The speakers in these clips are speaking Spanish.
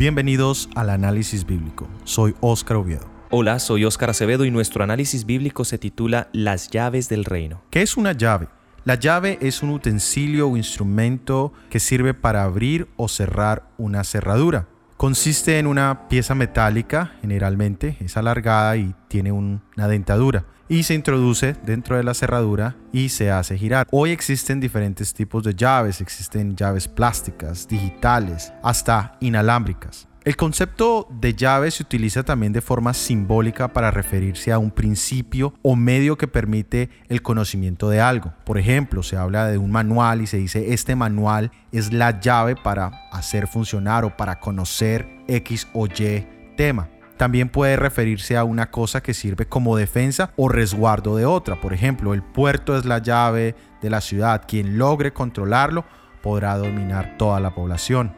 Bienvenidos al análisis bíblico. Soy Óscar Oviedo. Hola, soy Óscar Acevedo y nuestro análisis bíblico se titula Las llaves del reino. ¿Qué es una llave? La llave es un utensilio o instrumento que sirve para abrir o cerrar una cerradura. Consiste en una pieza metálica, generalmente es alargada y tiene una dentadura y se introduce dentro de la cerradura y se hace girar. Hoy existen diferentes tipos de llaves, existen llaves plásticas, digitales, hasta inalámbricas. El concepto de llave se utiliza también de forma simbólica para referirse a un principio o medio que permite el conocimiento de algo. Por ejemplo, se habla de un manual y se dice este manual es la llave para hacer funcionar o para conocer X o Y tema. También puede referirse a una cosa que sirve como defensa o resguardo de otra. Por ejemplo, el puerto es la llave de la ciudad. Quien logre controlarlo podrá dominar toda la población.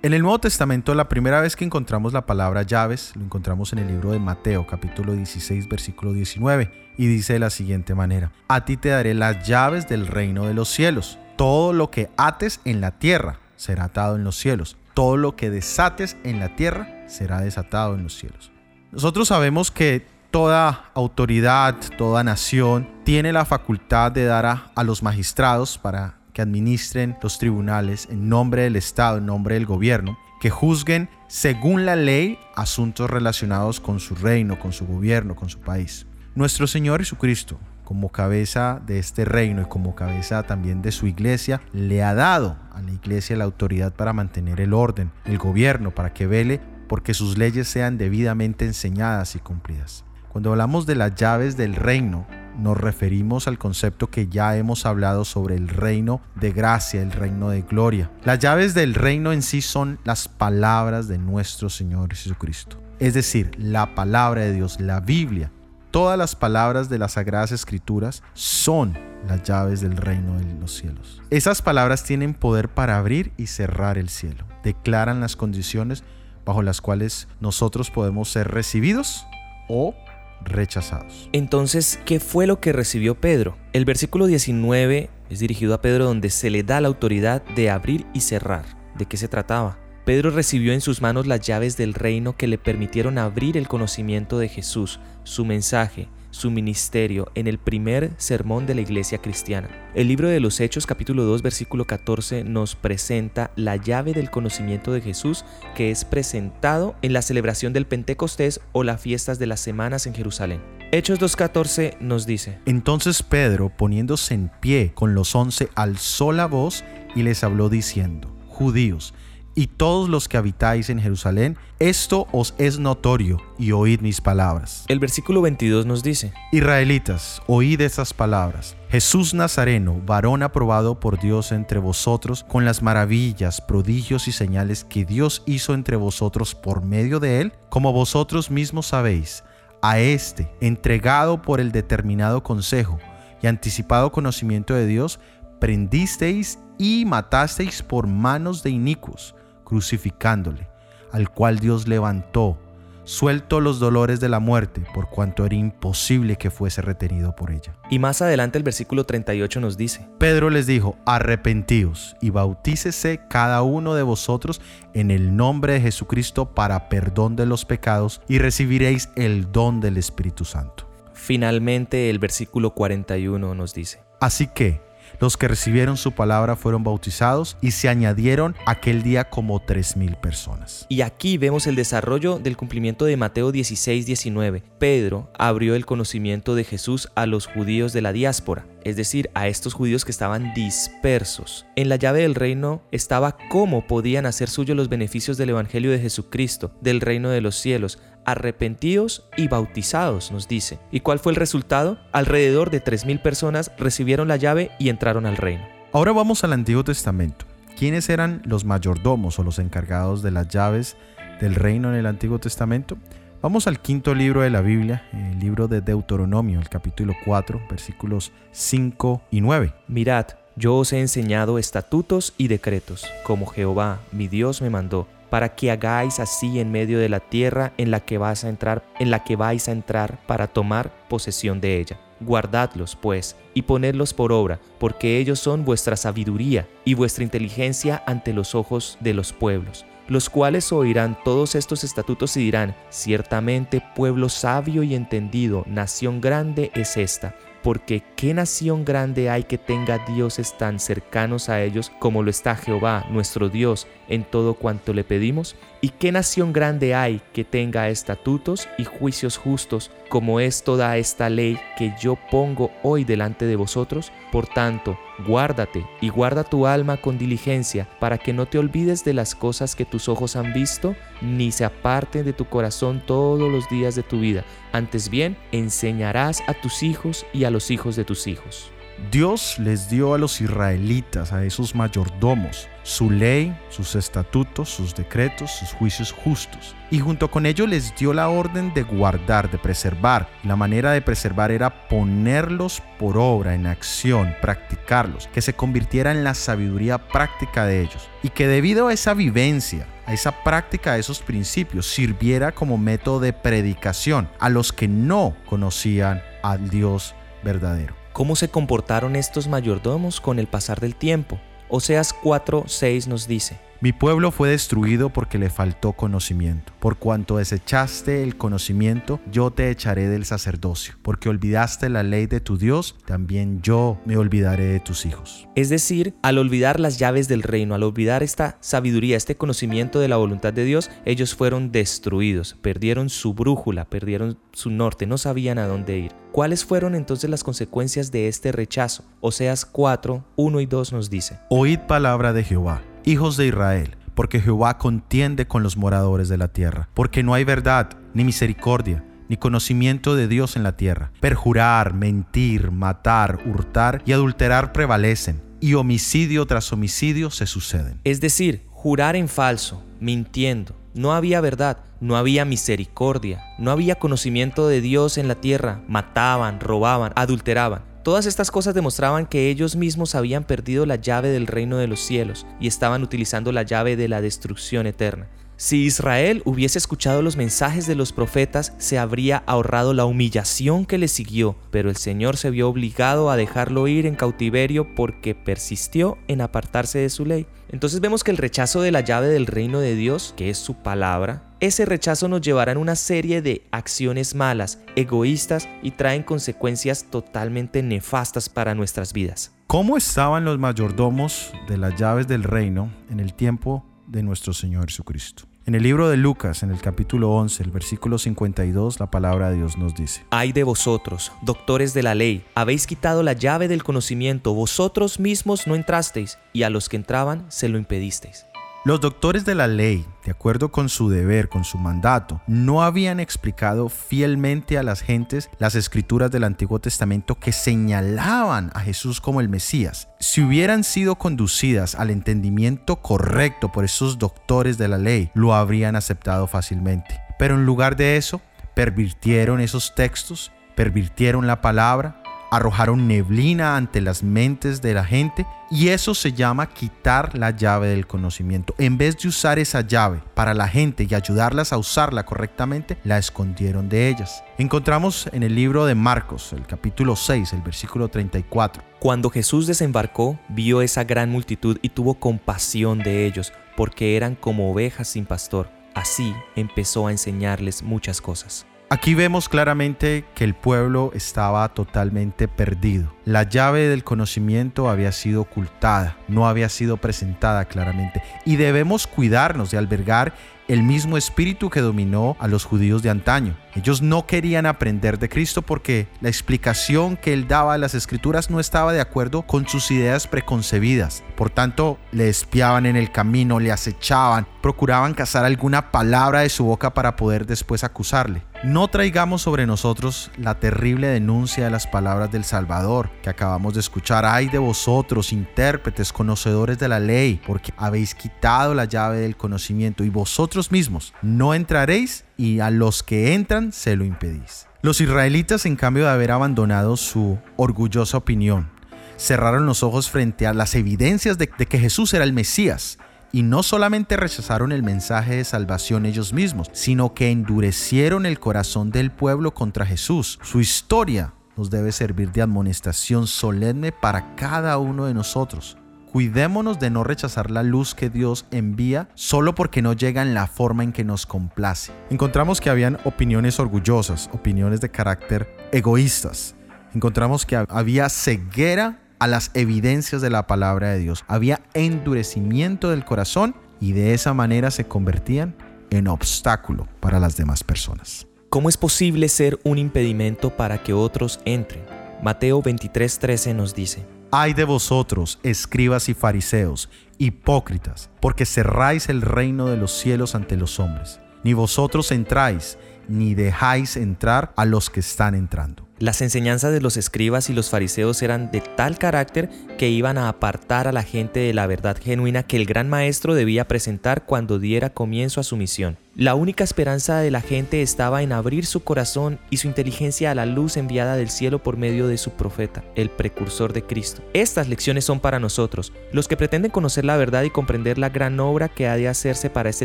En el Nuevo Testamento, la primera vez que encontramos la palabra llaves, lo encontramos en el libro de Mateo, capítulo 16, versículo 19, y dice de la siguiente manera, A ti te daré las llaves del reino de los cielos. Todo lo que ates en la tierra será atado en los cielos. Todo lo que desates en la tierra será desatado en los cielos. Nosotros sabemos que toda autoridad, toda nación tiene la facultad de dar a, los magistrados para que administren los tribunales en nombre del Estado, en nombre del gobierno, que juzguen según la ley asuntos relacionados con su reino, con su gobierno, con su país. Nuestro Señor Jesucristo, como cabeza de este reino y como cabeza también de su iglesia, le ha dado a la iglesia la autoridad para mantener el orden, el gobierno, para que vele porque sus leyes sean debidamente enseñadas y cumplidas. Cuando hablamos de las llaves del reino, nos referimos al concepto que ya hemos hablado sobre el reino de gracia, el reino de gloria. Las llaves del reino en sí son las palabras de nuestro Señor Jesucristo. Es decir, la palabra de Dios, la Biblia. Todas las palabras de las Sagradas Escrituras son las llaves del reino de los cielos. Esas palabras tienen poder para abrir y cerrar el cielo. Declaran las condiciones bajo las cuales nosotros podemos ser recibidos o rechazados. Entonces, ¿qué fue lo que recibió Pedro? El versículo 19 es dirigido a Pedro donde se le da la autoridad de abrir y cerrar. ¿De qué se trataba? Pedro recibió en sus manos las llaves del reino que le permitieron abrir el conocimiento de Jesús, su mensaje, su ministerio en el primer sermón de la iglesia cristiana. El libro de los Hechos capítulo 2 versículo 14 nos presenta la llave del conocimiento de Jesús que es presentado en la celebración del Pentecostés o las fiestas de las semanas en Jerusalén. Hechos 2.14 nos dice, Entonces Pedro, poniéndose en pie con los once, alzó la voz y les habló diciendo, Judíos, y todos los que habitáis en Jerusalén, esto os es notorio, y oíd mis palabras. El versículo 22 nos dice, Israelitas, oíd estas palabras. Jesús Nazareno, varón aprobado por Dios entre vosotros, con las maravillas, prodigios y señales que Dios hizo entre vosotros por medio de él, como vosotros mismos sabéis, a este, entregado por el determinado consejo y anticipado conocimiento de Dios, prendisteis y matasteis por manos de inicuos crucificándole, al cual Dios levantó, suelto los dolores de la muerte, por cuanto era imposible que fuese retenido por ella. Y más adelante el versículo 38 nos dice, Pedro les dijo, arrepentíos y bautícese cada uno de vosotros en el nombre de Jesucristo para perdón de los pecados y recibiréis el don del Espíritu Santo. Finalmente el versículo 41 nos dice, Así que, los que recibieron su palabra fueron bautizados y se añadieron aquel día como tres mil personas. Y aquí vemos el desarrollo del cumplimiento de Mateo 16, 19. Pedro abrió el conocimiento de Jesús a los judíos de la diáspora, es decir, a estos judíos que estaban dispersos. En la llave del reino estaba cómo podían hacer suyos los beneficios del Evangelio de Jesucristo, del reino de los cielos, arrepentidos y bautizados, nos dice. ¿Y cuál fue el resultado? Alrededor de 3.000 personas recibieron la llave y entraron al reino. Ahora vamos al Antiguo Testamento. ¿Quiénes eran los mayordomos o los encargados de las llaves del reino en el Antiguo Testamento? Vamos al quinto libro de la Biblia, el libro de Deuteronomio, el capítulo 4, versículos 5 y 9. Mirad, yo os he enseñado estatutos y decretos, como Jehová, mi Dios, me mandó para que hagáis así en medio de la tierra en la que vais a entrar, en la que vais a entrar para tomar posesión de ella. Guardadlos, pues, y ponedlos por obra, porque ellos son vuestra sabiduría y vuestra inteligencia ante los ojos de los pueblos. los cuales oirán todos estos estatutos y dirán, ciertamente pueblo sabio y entendido, nación grande es esta porque ¿qué nación grande hay que tenga dioses tan cercanos a ellos como lo está Jehová, nuestro Dios, en todo cuanto le pedimos? ¿Y qué nación grande hay que tenga estatutos y juicios justos como es toda esta ley que yo pongo hoy delante de vosotros? Por tanto, guárdate y guarda tu alma con diligencia para que no te olvides de las cosas que tus ojos han visto, ni se aparten de tu corazón todos los días de tu vida. Antes bien, enseñarás a tus hijos y a los hijos de tus hijos. Dios les dio a los israelitas, a esos mayordomos, su ley, sus estatutos, sus decretos, sus juicios justos. Y junto con ello les dio la orden de guardar, de preservar. La manera de preservar era ponerlos por obra, en acción, practicarlos, que se convirtiera en la sabiduría práctica de ellos. Y que debido a esa vivencia, a esa práctica de esos principios, sirviera como método de predicación a los que no conocían al Dios verdadero. ¿Cómo se comportaron estos mayordomos con el pasar del tiempo? Oseas 4:6 nos dice, mi pueblo fue destruido porque le faltó conocimiento. Por cuanto desechaste el conocimiento, yo te echaré del sacerdocio. Porque olvidaste la ley de tu Dios, también yo me olvidaré de tus hijos. Es decir, al olvidar las llaves del reino, al olvidar esta sabiduría, este conocimiento de la voluntad de Dios, ellos fueron destruidos, perdieron su brújula, perdieron su norte, no sabían a dónde ir. ¿Cuáles fueron entonces las consecuencias de este rechazo? Oseas 4, 1 y 2 nos dice. Oíd palabra de Jehová hijos de Israel, porque Jehová contiende con los moradores de la tierra, porque no hay verdad, ni misericordia, ni conocimiento de Dios en la tierra. Perjurar, mentir, matar, hurtar y adulterar prevalecen, y homicidio tras homicidio se suceden. Es decir, jurar en falso, mintiendo. No había verdad, no había misericordia, no había conocimiento de Dios en la tierra. Mataban, robaban, adulteraban. Todas estas cosas demostraban que ellos mismos habían perdido la llave del reino de los cielos y estaban utilizando la llave de la destrucción eterna. Si Israel hubiese escuchado los mensajes de los profetas, se habría ahorrado la humillación que le siguió, pero el Señor se vio obligado a dejarlo ir en cautiverio porque persistió en apartarse de su ley. Entonces vemos que el rechazo de la llave del reino de Dios, que es su palabra, ese rechazo nos llevará en una serie de acciones malas, egoístas y traen consecuencias totalmente nefastas para nuestras vidas. ¿Cómo estaban los mayordomos de las llaves del reino en el tiempo de nuestro Señor Jesucristo? En el libro de Lucas, en el capítulo 11, el versículo 52, la palabra de Dios nos dice, Ay de vosotros, doctores de la ley, habéis quitado la llave del conocimiento, vosotros mismos no entrasteis, y a los que entraban se lo impedisteis. Los doctores de la ley, de acuerdo con su deber, con su mandato, no habían explicado fielmente a las gentes las escrituras del Antiguo Testamento que señalaban a Jesús como el Mesías. Si hubieran sido conducidas al entendimiento correcto por esos doctores de la ley, lo habrían aceptado fácilmente. Pero en lugar de eso, pervirtieron esos textos, pervirtieron la palabra, arrojaron neblina ante las mentes de la gente y eso se llama quitar la llave del conocimiento. En vez de usar esa llave para la gente y ayudarlas a usarla correctamente, la escondieron de ellas. Encontramos en el libro de Marcos, el capítulo 6, el versículo 34. Cuando Jesús desembarcó, vio esa gran multitud y tuvo compasión de ellos, porque eran como ovejas sin pastor. Así empezó a enseñarles muchas cosas. Aquí vemos claramente que el pueblo estaba totalmente perdido. La llave del conocimiento había sido ocultada, no había sido presentada claramente. Y debemos cuidarnos de albergar el mismo espíritu que dominó a los judíos de antaño. Ellos no querían aprender de Cristo porque la explicación que él daba a las escrituras no estaba de acuerdo con sus ideas preconcebidas. Por tanto, le espiaban en el camino, le acechaban, procuraban cazar alguna palabra de su boca para poder después acusarle. No traigamos sobre nosotros la terrible denuncia de las palabras del Salvador que acabamos de escuchar. Ay de vosotros, intérpretes, conocedores de la ley, porque habéis quitado la llave del conocimiento y vosotros mismos no entraréis y a los que entran se lo impedís. Los israelitas, en cambio de haber abandonado su orgullosa opinión, cerraron los ojos frente a las evidencias de, que Jesús era el Mesías y no solamente rechazaron el mensaje de salvación ellos mismos, sino que endurecieron el corazón del pueblo contra Jesús. Su historia nos debe servir de amonestación solemne para cada uno de nosotros. Cuidémonos de no rechazar la luz que Dios envía solo porque no llega en la forma en que nos complace. Encontramos que habían opiniones orgullosas, opiniones de carácter egoístas. Encontramos que había ceguera a las evidencias de la palabra de Dios. Había endurecimiento del corazón y de esa manera se convertían en obstáculo para las demás personas. ¿Cómo es posible ser un impedimento para que otros entren? Mateo 23:13 nos dice, Ay de vosotros, escribas y fariseos, hipócritas, porque cerráis el reino de los cielos ante los hombres. Ni vosotros entráis, ni dejáis entrar a los que están entrando. Las enseñanzas de los escribas y los fariseos eran de tal carácter que iban a apartar a la gente de la verdad genuina que el gran maestro debía presentar cuando diera comienzo a su misión. La única esperanza de la gente estaba en abrir su corazón y su inteligencia a la luz enviada del cielo por medio de su profeta, el precursor de Cristo. Estas lecciones son para nosotros. Los que pretenden conocer la verdad y comprender la gran obra que ha de hacerse para este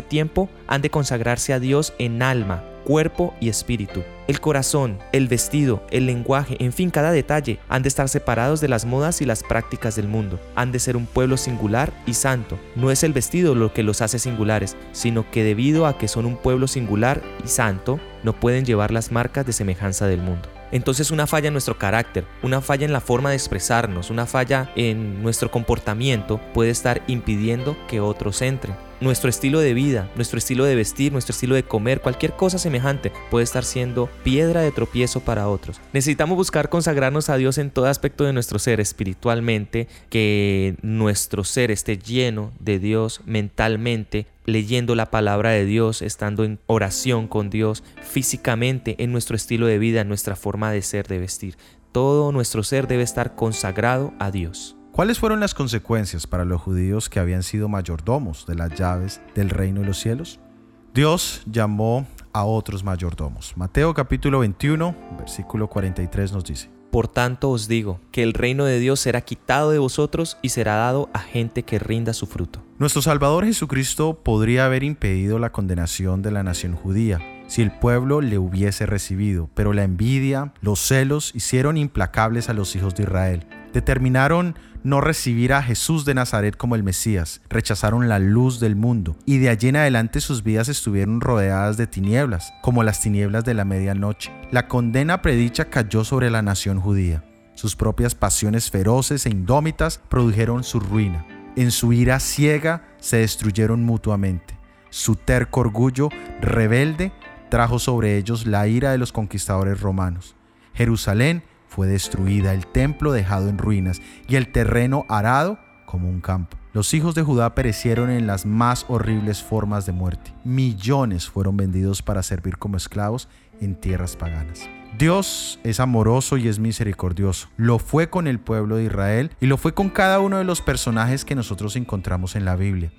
tiempo, han de consagrarse a Dios en alma, cuerpo y espíritu. El corazón, el vestido, el lenguaje, en fin, cada detalle, han de estar separados de las modas y las prácticas del mundo. Han de ser un pueblo singular y santo. No es el vestido lo que los hace singulares, sino que debido a que son un pueblo singular y santo, no pueden llevar las marcas de semejanza del mundo. Entonces una falla en nuestro carácter, una falla en la forma de expresarnos, una falla en nuestro comportamiento puede estar impidiendo que otros entren nuestro estilo de vida, nuestro estilo de vestir, nuestro estilo de comer, cualquier cosa semejante puede estar siendo piedra de tropiezo para otros. Necesitamos buscar consagrarnos a Dios en todo aspecto de nuestro ser espiritualmente, que nuestro ser esté lleno de Dios mentalmente, leyendo la palabra de Dios, estando en oración con Dios, físicamente, en nuestro estilo de vida, en nuestra forma de ser, de vestir. Todo nuestro ser debe estar consagrado a Dios. ¿Cuáles fueron las consecuencias para los judíos que habían sido mayordomos de las llaves del reino de los cielos? Dios llamó a otros mayordomos. Mateo capítulo 21, versículo 43 nos dice. Por tanto os digo que el reino de Dios será quitado de vosotros y será dado a gente que rinda su fruto. Nuestro Salvador Jesucristo podría haber impedido la condenación de la nación judía si el pueblo le hubiese recibido, pero la envidia, los celos hicieron implacables a los hijos de Israel. Determinaron no recibir a Jesús de Nazaret como el Mesías, rechazaron la luz del mundo y de allí en adelante sus vidas estuvieron rodeadas de tinieblas, como las tinieblas de la medianoche. La condena predicha cayó sobre la nación judía. Sus propias pasiones feroces e indómitas produjeron su ruina. En su ira ciega se destruyeron mutuamente. Su terco orgullo rebelde trajo sobre ellos la ira de los conquistadores romanos. Jerusalén fue destruida, el templo dejado en ruinas y el terreno arado como un campo. Los hijos de Judá perecieron en las más horribles formas de muerte. Millones fueron vendidos para servir como esclavos en tierras paganas. Dios es amoroso y es misericordioso. Lo fue con el pueblo de Israel y lo fue con cada uno de los personajes que nosotros encontramos en la Biblia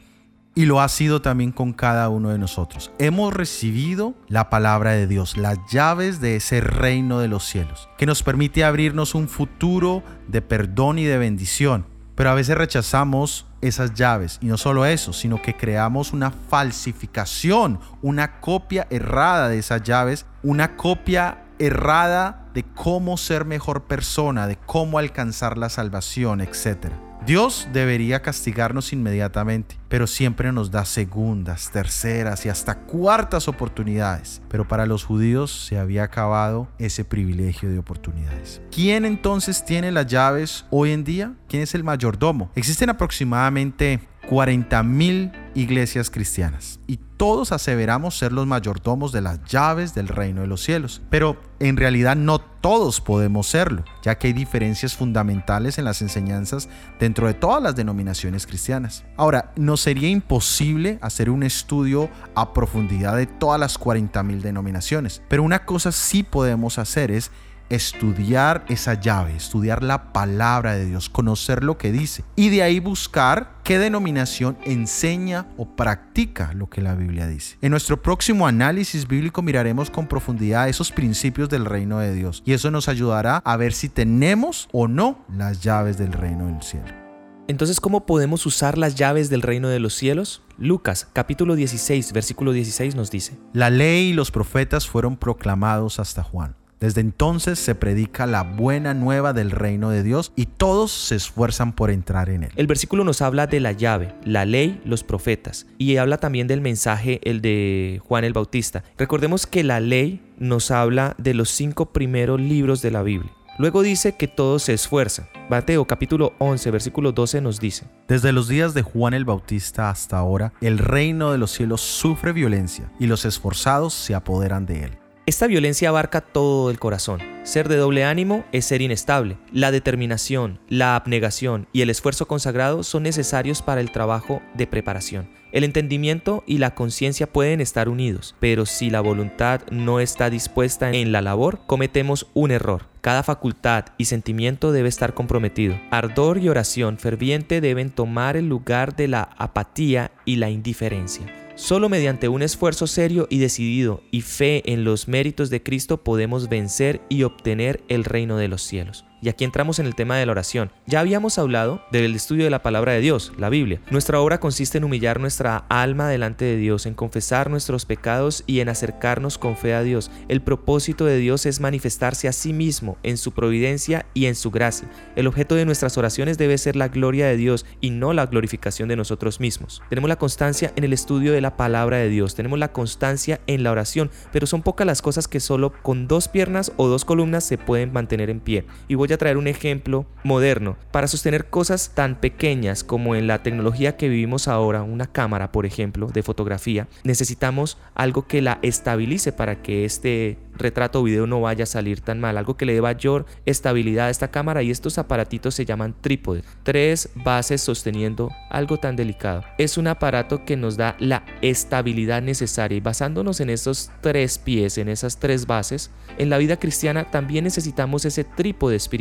y lo ha sido también con cada uno de nosotros. Hemos recibido la palabra de Dios, las llaves de ese reino de los cielos, que nos permite abrirnos un futuro de perdón y de bendición. Pero a veces rechazamos esas llaves y no solo eso, sino que creamos una falsificación, una copia errada de esas llaves, una copia errada de cómo ser mejor persona, de cómo alcanzar la salvación, etcétera. Dios debería castigarnos inmediatamente, pero siempre nos da segundas, terceras y hasta cuartas oportunidades. Pero para los judíos se había acabado ese privilegio de oportunidades. ¿Quién entonces tiene las llaves hoy en día? ¿Quién es el mayordomo? Existen aproximadamente 40.000 iglesias cristianas y todos aseveramos ser los mayordomos de las llaves del reino de los cielos. Pero en realidad no todos podemos serlo, ya que hay diferencias fundamentales en las enseñanzas dentro de todas las denominaciones cristianas. Ahora, no sería imposible hacer un estudio a profundidad de todas las 40.000 denominaciones, pero una cosa sí podemos hacer es estudiar esa llave, estudiar la palabra de Dios, conocer lo que dice y de ahí buscar qué denominación enseña o practica lo que la Biblia dice. En nuestro próximo análisis bíblico miraremos con profundidad esos principios del reino de Dios y eso nos ayudará a ver si tenemos o no las llaves del reino del cielo. Entonces, ¿cómo podemos usar las llaves del reino de los cielos? Lucas capítulo 16, versículo 16 nos dice, La ley y los profetas fueron proclamados hasta Juan Desde entonces se predica la buena nueva del reino de Dios y todos se esfuerzan por entrar en él. El versículo nos habla de la llave, la ley, los profetas y habla también del mensaje, el de Juan el Bautista. Recordemos que la ley nos habla de los cinco primeros libros de la Biblia. Luego dice que todos se esfuerzan. Mateo capítulo 11 versículo 12 nos dice. Desde los días de Juan el Bautista hasta ahora, el reino de los cielos sufre violencia y los esforzados se apoderan de él. Esta violencia abarca todo el corazón. Ser de doble ánimo es ser inestable. La determinación, la abnegación y el esfuerzo consagrado son necesarios para el trabajo de preparación. El entendimiento y la conciencia pueden estar unidos, pero si la voluntad no está dispuesta en la labor, cometemos un error. Cada facultad y sentimiento debe estar comprometido. Ardor y oración ferviente deben tomar el lugar de la apatía y la indiferencia. Solo mediante un esfuerzo serio y decidido y fe en los méritos de Cristo podemos vencer y obtener el reino de los cielos. Y aquí entramos en el tema de la oración. Ya habíamos hablado del estudio de la palabra de Dios, la Biblia. Nuestra obra consiste en humillar nuestra alma delante de Dios, en confesar nuestros pecados y en acercarnos con fe a Dios. El propósito de Dios es manifestarse a sí mismo en su providencia y en su gracia. El objeto de nuestras oraciones debe ser la gloria de Dios y no la glorificación de nosotros mismos. Tenemos la constancia en el estudio de la palabra de Dios, tenemos la constancia en la oración, pero son pocas las cosas que solo con dos piernas o dos columnas se pueden mantener en pie. Y voy a traer un ejemplo moderno. Para sostener cosas tan pequeñas como en la tecnología que vivimos ahora, una cámara, por ejemplo, de fotografía, necesitamos algo que la estabilice para que este retrato o video no vaya a salir tan mal, algo que le dé mayor estabilidad a esta cámara y estos aparatitos se llaman trípode, tres bases sosteniendo algo tan delicado. Es un aparato que nos da la estabilidad necesaria y basándonos en esos tres pies, en esas tres bases, en la vida cristiana también necesitamos ese trípode espiritual.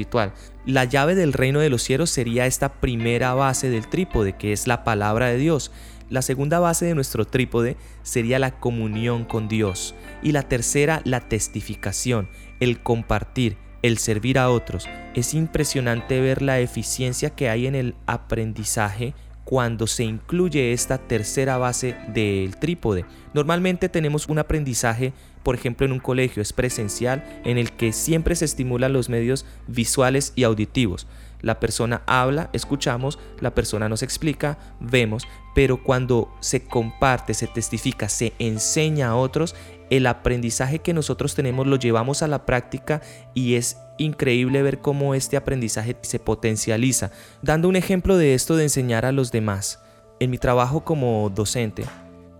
La llave del reino de los cielos sería esta primera base del trípode, que es la palabra de Dios. La segunda base de nuestro trípode sería la comunión con Dios. Y la tercera, la testificación, el compartir, el servir a otros. Es impresionante ver la eficiencia que hay en el aprendizaje cuando se incluye esta tercera base del trípode. Normalmente tenemos un aprendizaje, por ejemplo en un colegio, es presencial, en el que siempre se estimulan los medios visuales y auditivos. La persona habla, escuchamos, la persona nos explica, vemos, pero cuando se comparte, se testifica, se enseña a otros, el aprendizaje que nosotros tenemos lo llevamos a la práctica y es increíble ver cómo este aprendizaje se potencializa. Dando un ejemplo de esto de enseñar a los demás. En mi trabajo como docente,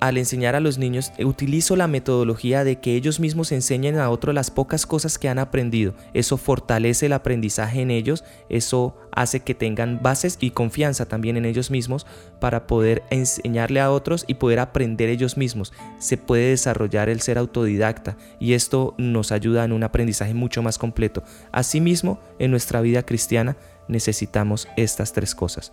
al enseñar a los niños utilizo la metodología de que ellos mismos enseñen a otros las pocas cosas que han aprendido. Eso fortalece el aprendizaje en ellos, eso hace que tengan bases y confianza también en ellos mismos para poder enseñarle a otros y poder aprender ellos mismos. Se puede desarrollar el ser autodidacta y esto nos ayuda en un aprendizaje mucho más completo. Asimismo, en nuestra vida cristiana necesitamos estas tres cosas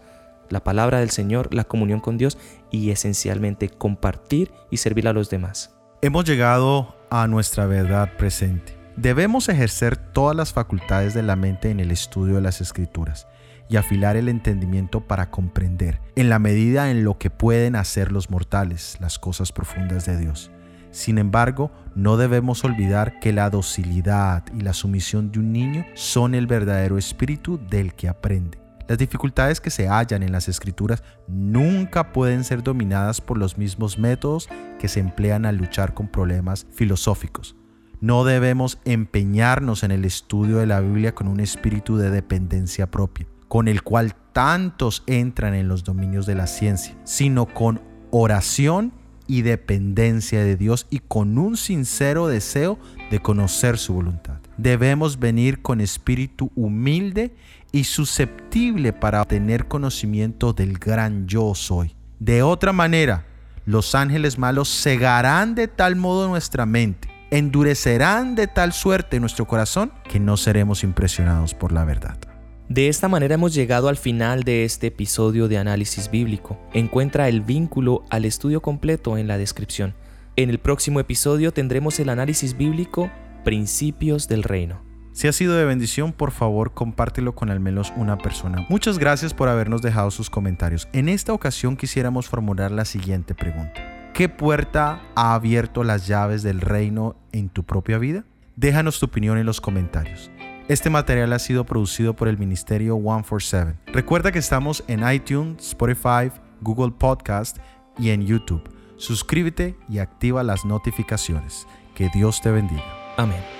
la palabra del Señor, la comunión con Dios y esencialmente compartir y servir a los demás. Hemos llegado a nuestra verdad presente. Debemos ejercer todas las facultades de la mente en el estudio de las escrituras y afilar el entendimiento para comprender, en la medida en lo que pueden hacer los mortales, las cosas profundas de Dios. Sin embargo, no debemos olvidar que la docilidad y la sumisión de un niño son el verdadero espíritu del que aprende. Las dificultades que se hallan en las escrituras nunca pueden ser dominadas por los mismos métodos que se emplean al luchar con problemas filosóficos. No debemos empeñarnos en el estudio de la Biblia con un espíritu de dependencia propia, con el cual tantos entran en los dominios de la ciencia, sino con oración y dependencia de Dios y con un sincero deseo de conocer su voluntad. Debemos venir con espíritu humilde y susceptible para tener conocimiento del gran yo soy. De otra manera, los ángeles malos cegarán de tal modo nuestra mente, endurecerán de tal suerte nuestro corazón que no seremos impresionados por la verdad. De esta manera hemos llegado al final de este episodio de análisis bíblico. Encuentra el vínculo al estudio completo en la descripción. En el próximo episodio tendremos el análisis bíblico Principios del Reino. Si ha sido de bendición, por favor compártelo con al menos una persona. Muchas gracias por habernos dejado sus comentarios. En esta ocasión quisiéramos formular la siguiente pregunta. ¿Qué puerta ha abierto las llaves del reino en tu propia vida? Déjanos tu opinión en los comentarios. Este material ha sido producido por el Ministerio 147. Recuerda que estamos en iTunes, Spotify, Google Podcast y en YouTube. Suscríbete y activa las notificaciones. Que Dios te bendiga. Amén.